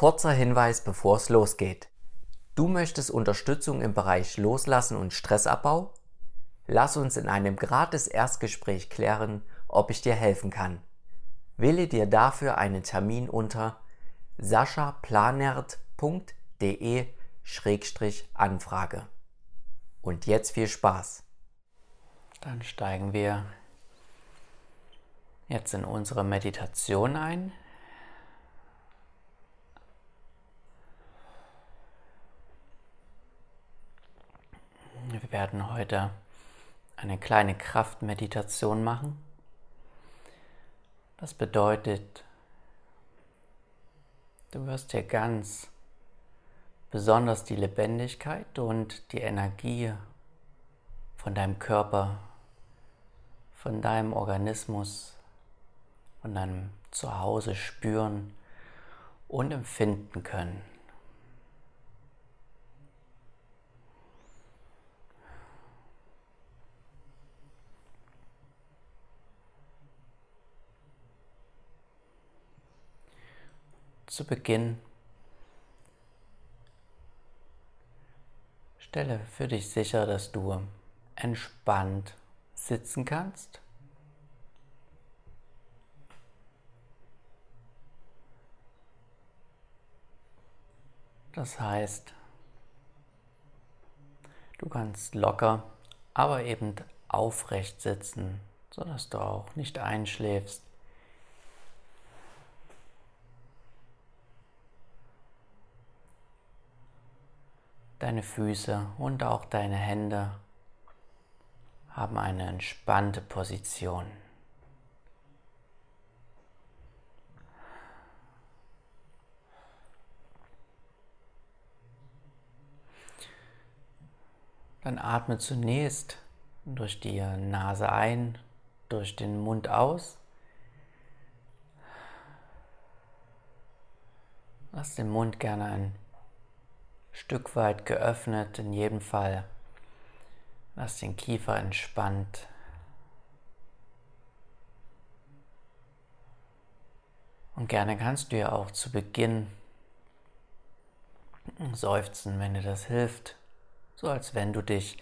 Kurzer Hinweis, bevor es losgeht. Du möchtest Unterstützung im Bereich Loslassen und Stressabbau? Lass uns in einem gratis Erstgespräch klären, ob ich dir helfen kann. Wähle dir dafür einen Termin unter saschaplanert.de-anfrage. Und jetzt viel Spaß. Dann steigen wir jetzt in unsere Meditation ein. Wir werden heute eine kleine Kraftmeditation machen. Das bedeutet, du wirst dir ganz besonders die Lebendigkeit und die Energie von deinem Körper, von deinem Organismus, von deinem Zuhause spüren und empfinden können. Zu Beginn stelle für dich sicher, dass du entspannt sitzen kannst. Das heißt, du kannst locker, aber eben aufrecht sitzen, sodass du auch nicht einschläfst. Deine Füße und auch deine Hände haben eine entspannte Position. Dann atme zunächst durch die Nase ein, durch den Mund aus. Lass den Mund gerne ein Stück weit geöffnet, in jedem Fall. Lass den Kiefer entspannt. Und gerne kannst du ja auch zu Beginn seufzen, wenn dir das hilft. So als wenn du dich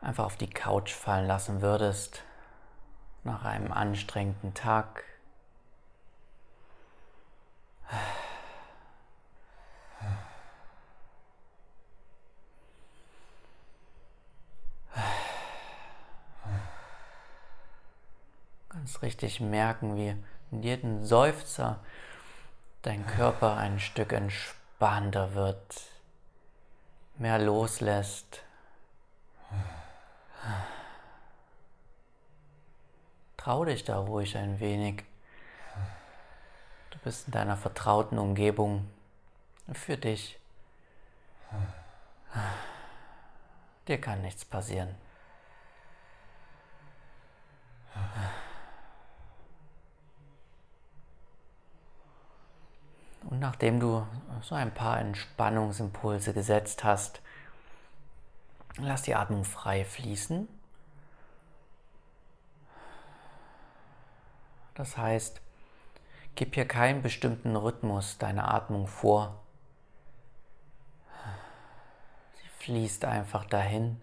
einfach auf die Couch fallen lassen würdest nach einem anstrengenden Tag. Ganz richtig merken, wie in jedem Seufzer dein Körper ein Stück entspannter wird, mehr loslässt. Trau dich da ruhig ein wenig. Du bist in deiner vertrauten Umgebung für dich. Dir kann nichts passieren. Und nachdem du so ein paar Entspannungsimpulse gesetzt hast, lass die Atmung frei fließen. Das heißt, gib hier keinen bestimmten Rhythmus deiner Atmung vor. Sie fließt einfach dahin.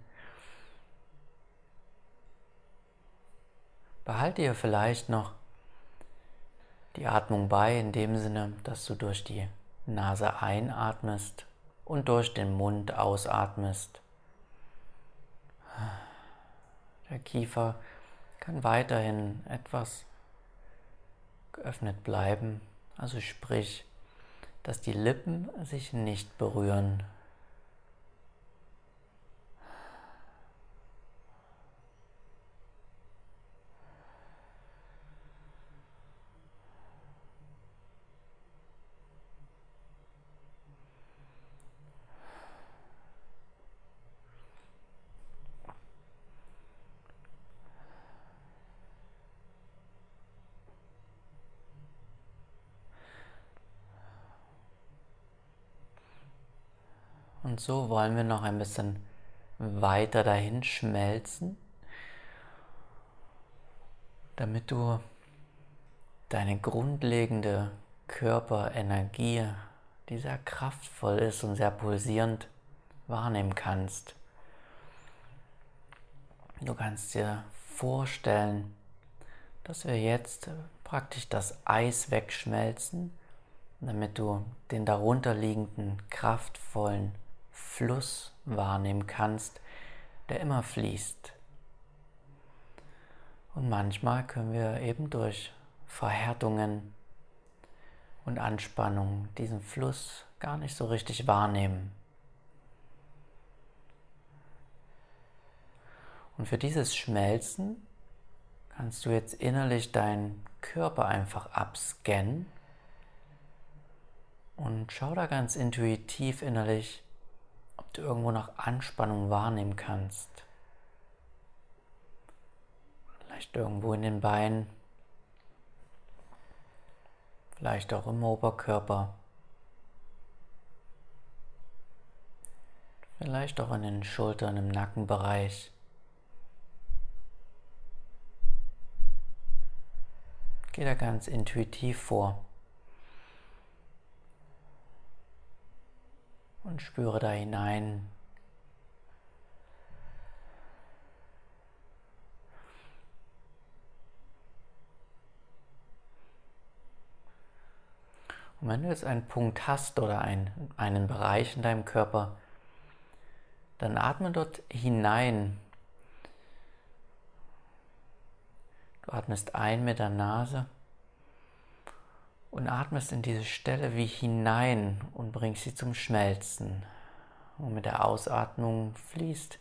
Behalte ihr vielleicht noch die Atmung bei, in dem Sinne, dass du durch die Nase einatmest und durch den Mund ausatmest. Der Kiefer kann weiterhin etwas geöffnet bleiben, also sprich, dass die Lippen sich nicht berühren. Und so wollen wir noch ein bisschen weiter dahin schmelzen, damit du deine grundlegende Körperenergie, die sehr kraftvoll ist und sehr pulsierend, wahrnehmen kannst. Du kannst dir vorstellen, dass wir jetzt praktisch das Eis wegschmelzen, damit du den darunterliegenden kraftvollen Fluss wahrnehmen kannst, der immer fließt. Und manchmal können wir eben durch Verhärtungen und Anspannung diesen Fluss gar nicht so richtig wahrnehmen. Und für dieses Schmelzen kannst du jetzt innerlich deinen Körper einfach abscannen und schau da ganz intuitiv innerlich, du irgendwo noch Anspannung wahrnehmen kannst. Vielleicht irgendwo in den Beinen, vielleicht auch im Oberkörper, vielleicht auch in den Schultern, im Nackenbereich. Geh da ganz intuitiv vor. Und spüre da hinein. Und wenn du jetzt einen Punkt hast oder ein, einen Bereich in deinem Körper, dann atme dort hinein Du atmest ein mit der Nase und atmest in diese Stelle wie hinein und bringst sie zum Schmelzen. Und mit der Ausatmung fließt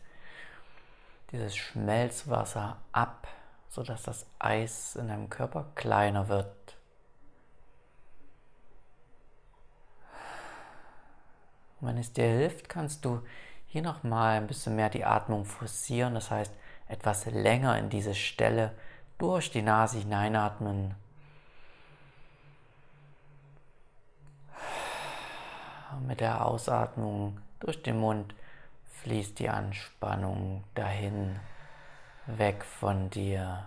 dieses Schmelzwasser ab, sodass das Eis in deinem Körper kleiner wird. Und wenn es dir hilft, kannst du hier nochmal ein bisschen mehr die Atmung forcieren, das heißt etwas länger in diese Stelle durch die Nase hineinatmen. Mit der Ausatmung durch den Mund fließt die Anspannung dahin, weg von dir.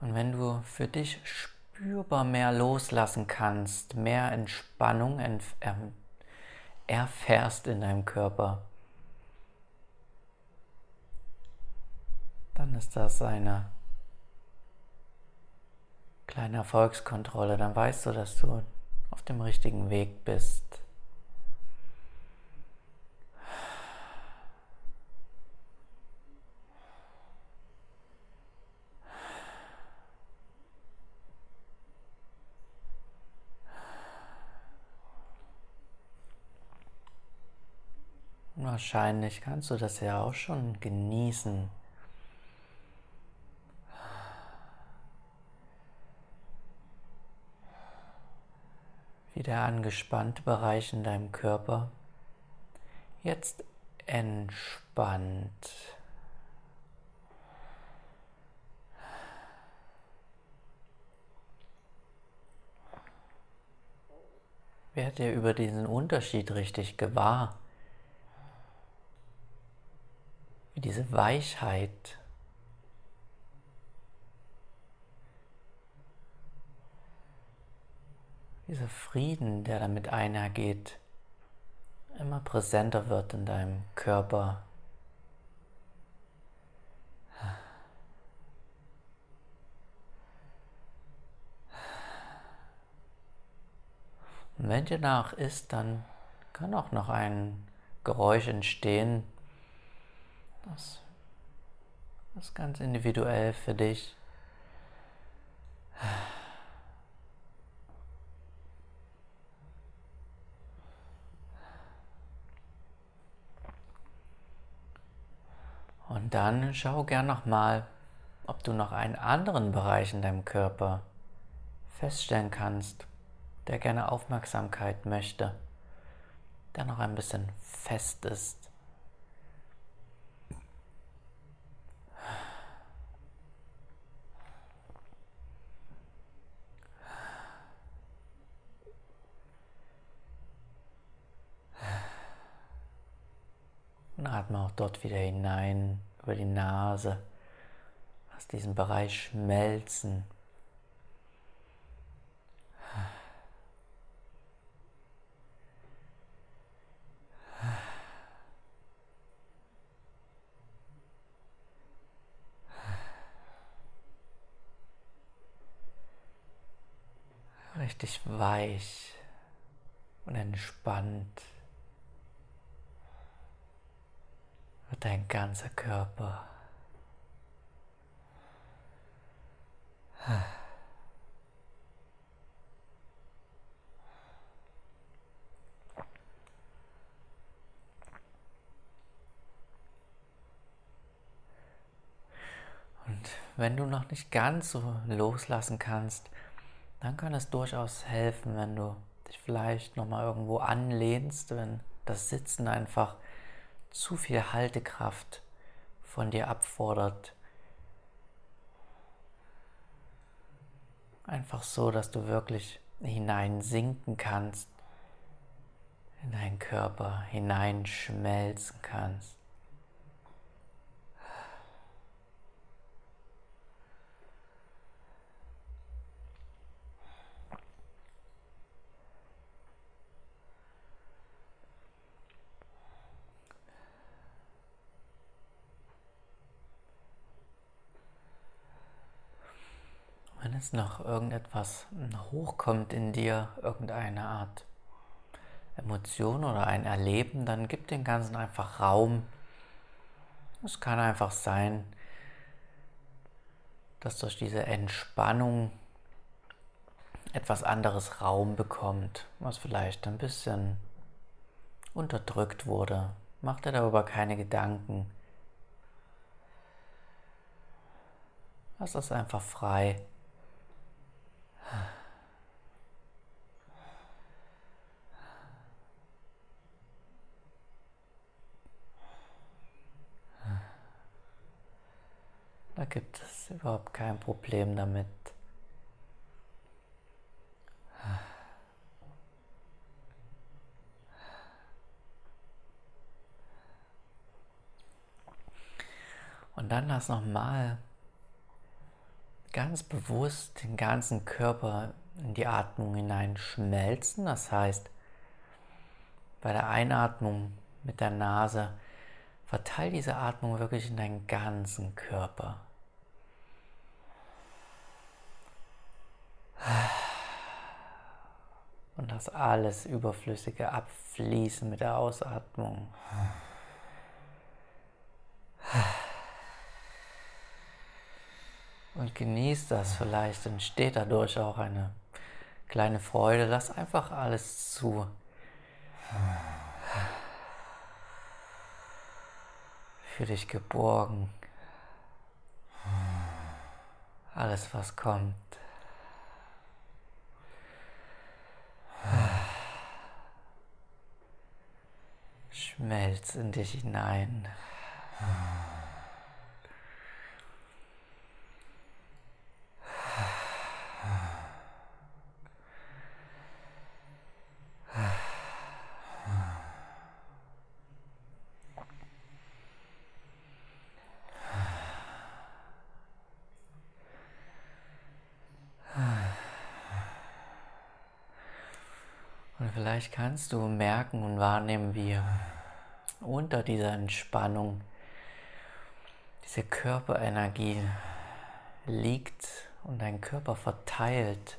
Und wenn du für dich spürbar mehr loslassen kannst, mehr Entspannung erfährst in deinem Körper, dann ist das eine kleine Erfolgskontrolle. Dann weißt du, dass du auf dem richtigen Weg bist. Wahrscheinlich kannst du das ja auch schon genießen. Wie der angespannte Bereich in deinem Körper jetzt entspannt. Werd dir über diesen Unterschied richtig gewahr. wie diese Weichheit dieser Frieden, der damit einhergeht, immer präsenter wird in deinem Körper. Und wenn dir nach ist, dann kann auch noch ein Geräusch entstehen, das ist ganz individuell für dich. Dann schau gern nochmal, ob du noch einen anderen Bereich in deinem Körper feststellen kannst, der gerne Aufmerksamkeit möchte, der noch ein bisschen fest ist. Und atme auch dort wieder hinein über die Nase. Lass diesen Bereich schmelzen. richtig weich und entspannt wird dein ganzer Körper. Und wenn du noch nicht ganz so loslassen kannst, dann kann es durchaus helfen, wenn du dich vielleicht nochmal irgendwo anlehnst, wenn das Sitzen einfach zu viel Haltekraft von dir abfordert. Einfach so, dass du wirklich hineinsinken kannst in deinen Körper, hineinschmelzen kannst. Wenn es noch irgendetwas hochkommt in dir, irgendeine Art Emotion oder ein Erleben, dann gib dem Ganzen einfach Raum. Es kann einfach sein, dass durch diese Entspannung etwas anderes Raum bekommt, was vielleicht ein bisschen unterdrückt wurde. Mach dir darüber keine Gedanken. Lass das einfach frei. Da gibt es überhaupt kein Problem damit. Und dann lass nochmal ganz bewusst den ganzen Körper in die Atmung hinein schmelzen. Das heißt, bei der Einatmung mit der Nase verteil diese Atmung wirklich in deinen ganzen Körper. Und lass alles Überflüssige abfließen mit der Ausatmung. Und genieß das, vielleicht entsteht dadurch auch eine kleine Freude. Lass einfach alles zu. Für dich geborgen. Alles, was kommt. Schmelz in dich hinein. Vielleicht kannst du merken und wahrnehmen, wie unter dieser Entspannung diese Körperenergie liegt und dein Körper verteilt.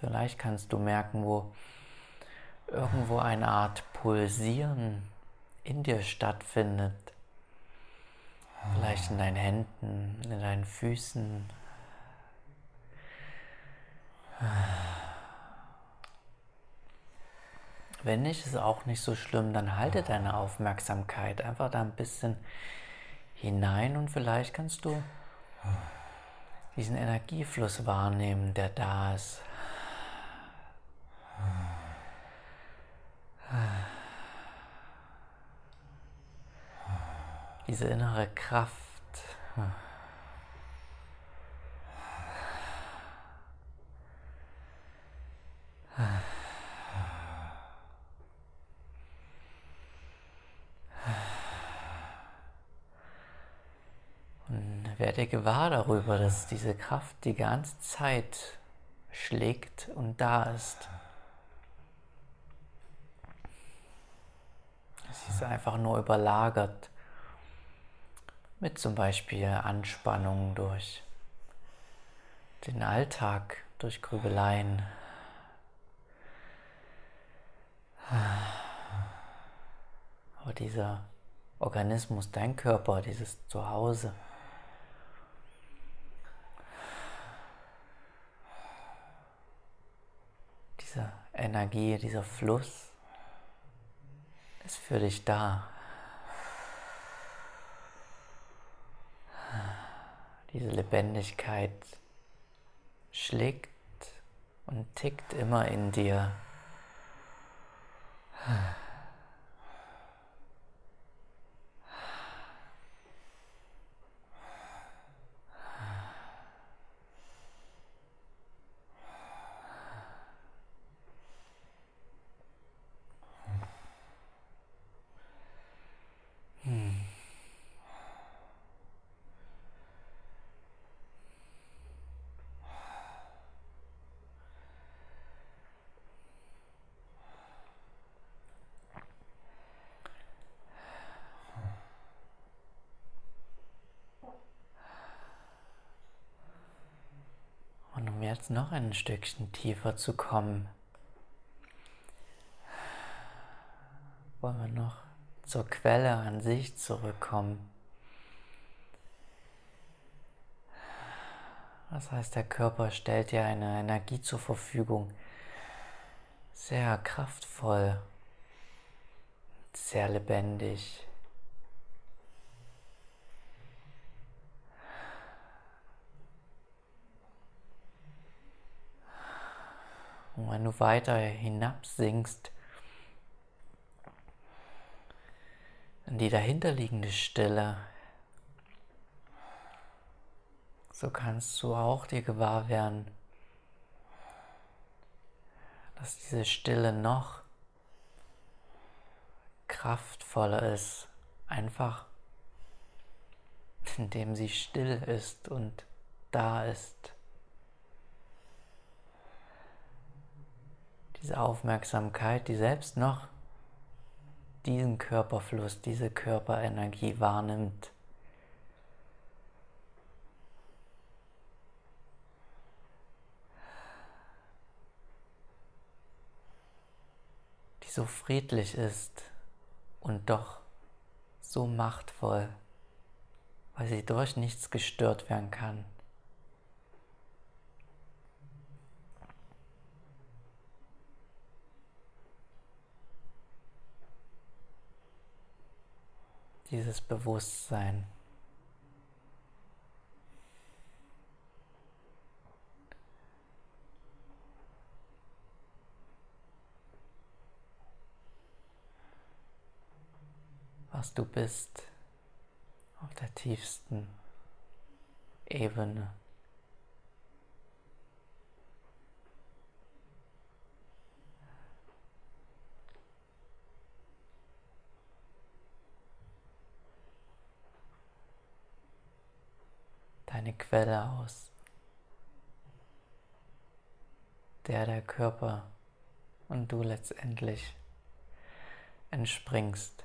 Vielleicht kannst du merken, wo irgendwo eine Art Pulsieren in dir stattfindet. Vielleicht in deinen Händen, in deinen Füßen, wenn nicht, ist auch nicht so schlimm, dann halte deine Aufmerksamkeit einfach da ein bisschen hinein und vielleicht kannst du diesen Energiefluss wahrnehmen, der da ist. Diese innere Kraft. Werde gewahr darüber, dass diese Kraft die ganze Zeit schlägt und da ist. Sie ist einfach nur überlagert mit zum Beispiel Anspannung durch den Alltag, durch Grübeleien. Aber dieser Organismus, dein Körper, dieses Zuhause, diese Energie, dieser Fluss ist für dich da. Diese Lebendigkeit schlägt und tickt immer in dir. Jetzt noch ein Stückchen tiefer zu kommen, wollen wir noch zur Quelle an sich zurückkommen. Das heißt, der Körper stellt dir eine Energie zur Verfügung, sehr kraftvoll, sehr lebendig. Und wenn du weiter hinabsinkst in die dahinterliegende Stille, so kannst du auch dir gewahr werden, dass diese Stille noch kraftvoller ist, einfach indem sie still ist und da ist. Diese Aufmerksamkeit, die selbst noch diesen Körperfluss, diese Körperenergie wahrnimmt. die so friedlich ist und doch so machtvoll, weil sie durch nichts gestört werden kann. Dieses Bewusstsein. was du bist auf der tiefsten Ebene. Deine Quelle aus, der der Körper und du letztendlich entspringst.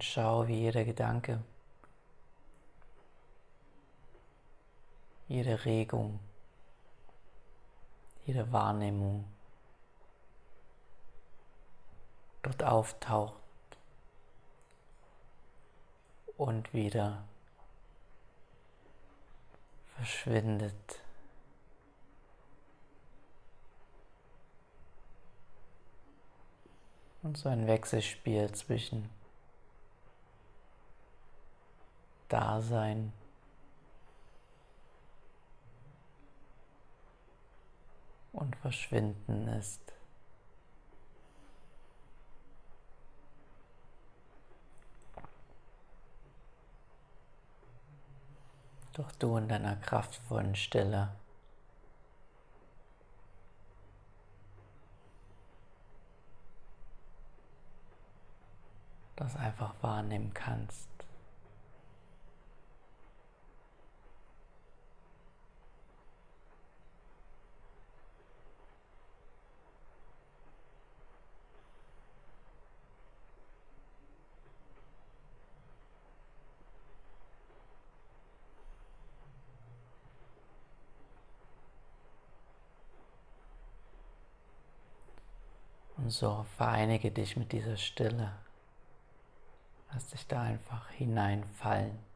Und schau, wie jeder Gedanke, jede Regung, jede Wahrnehmung dort auftaucht und wieder verschwindet. Und so ein Wechselspiel zwischen Dasein. Und verschwinden ist. Doch du in deiner kraftvollen Stille. das einfach wahrnehmen kannst. So vereinige dich mit dieser Stille. Lass dich da einfach hineinfallen.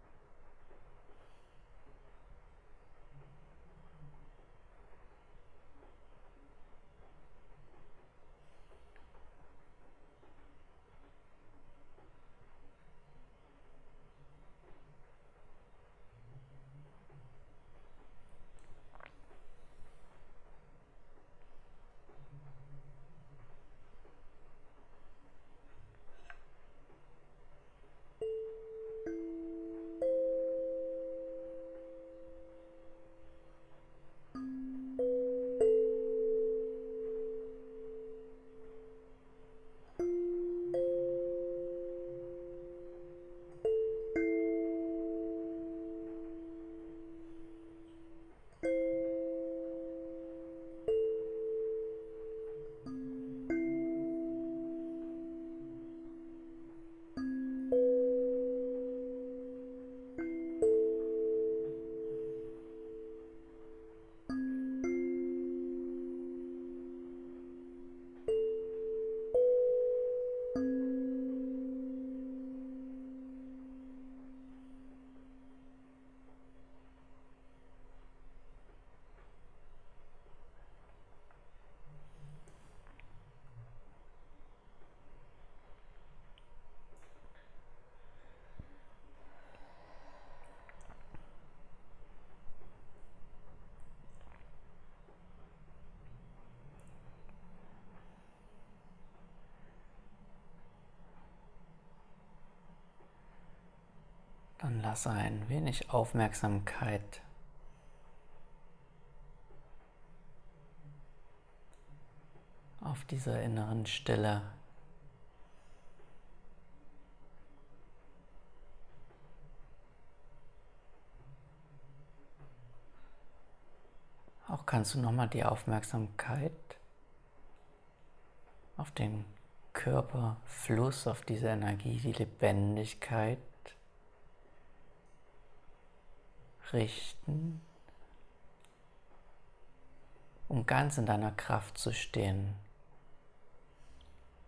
Dann lasse ein wenig Aufmerksamkeit auf dieser inneren Stille. Auch kannst du nochmal die Aufmerksamkeit auf den Körperfluss, auf diese Energie, die Lebendigkeit richten, um ganz in deiner Kraft zu stehen,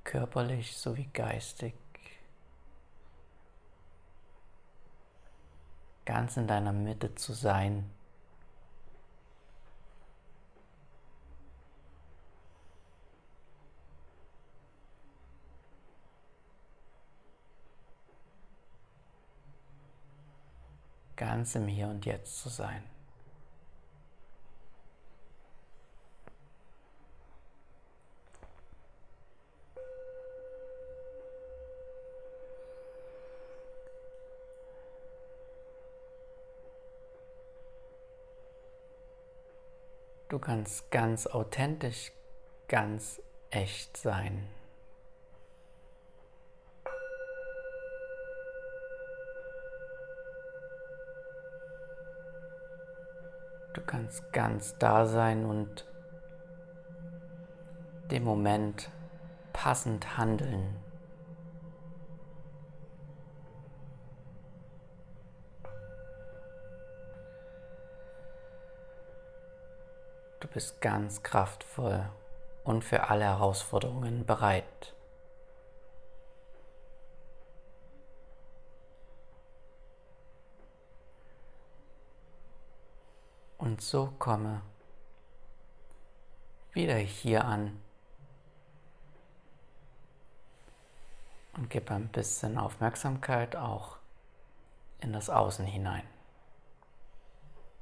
körperlich sowie geistig, ganz in deiner Mitte zu sein. Ganz im Hier und Jetzt zu sein. Du kannst ganz authentisch, ganz echt sein. Du kannst ganz da sein und dem Moment passend handeln. Du bist ganz kraftvoll und für alle Herausforderungen bereit. Und so komme wieder hier an und gib ein bisschen Aufmerksamkeit auch in das Außen hinein.